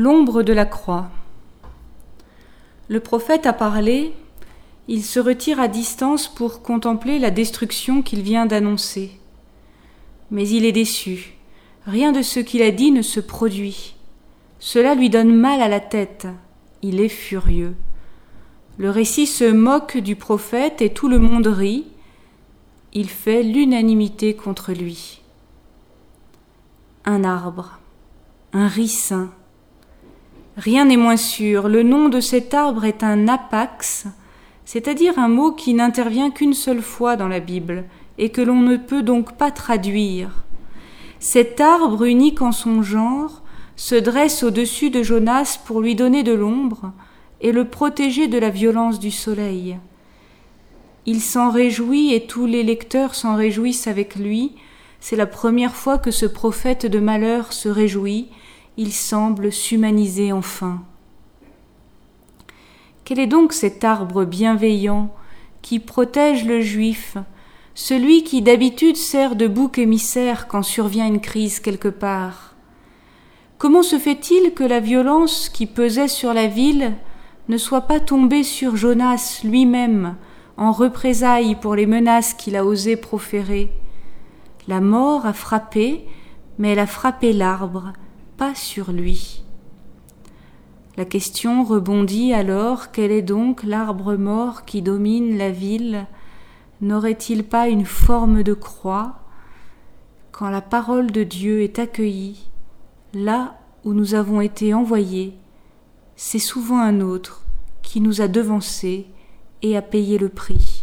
L'ombre de la croix. Le prophète a parlé, il se retire à distance pour contempler la destruction qu'il vient d'annoncer. Mais il est déçu. Rien de ce qu'il a dit ne se produit. Cela lui donne mal à la tête. Il est furieux. Le récit se moque du prophète et tout le monde rit. Il fait l'unanimité contre lui. Un arbre, un ricin, Rien n'est moins sûr. Le nom de cet arbre est un apax, c'est-à-dire un mot qui n'intervient qu'une seule fois dans la Bible et que l'on ne peut donc pas traduire. Cet arbre unique en son genre se dresse au-dessus de Jonas pour lui donner de l'ombre et le protéger de la violence du soleil. Il s'en réjouit et tous les lecteurs s'en réjouissent avec lui. C'est la première fois que ce prophète de malheur se réjouit il semble s'humaniser enfin. Quel est donc cet arbre bienveillant qui protège le juif, celui qui d'habitude sert de bouc émissaire quand survient une crise quelque part? Comment se fait-il que la violence qui pesait sur la ville ne soit pas tombée sur Jonas lui-même en représailles pour les menaces qu'il a osé proférer? La mort a frappé, mais elle a frappé l'arbre, sur lui. La question rebondit alors quel est donc l'arbre mort qui domine la ville? N'aurait-il pas une forme de croix? Quand la parole de Dieu est accueillie, là où nous avons été envoyés, c'est souvent un autre qui nous a devancés et a payé le prix.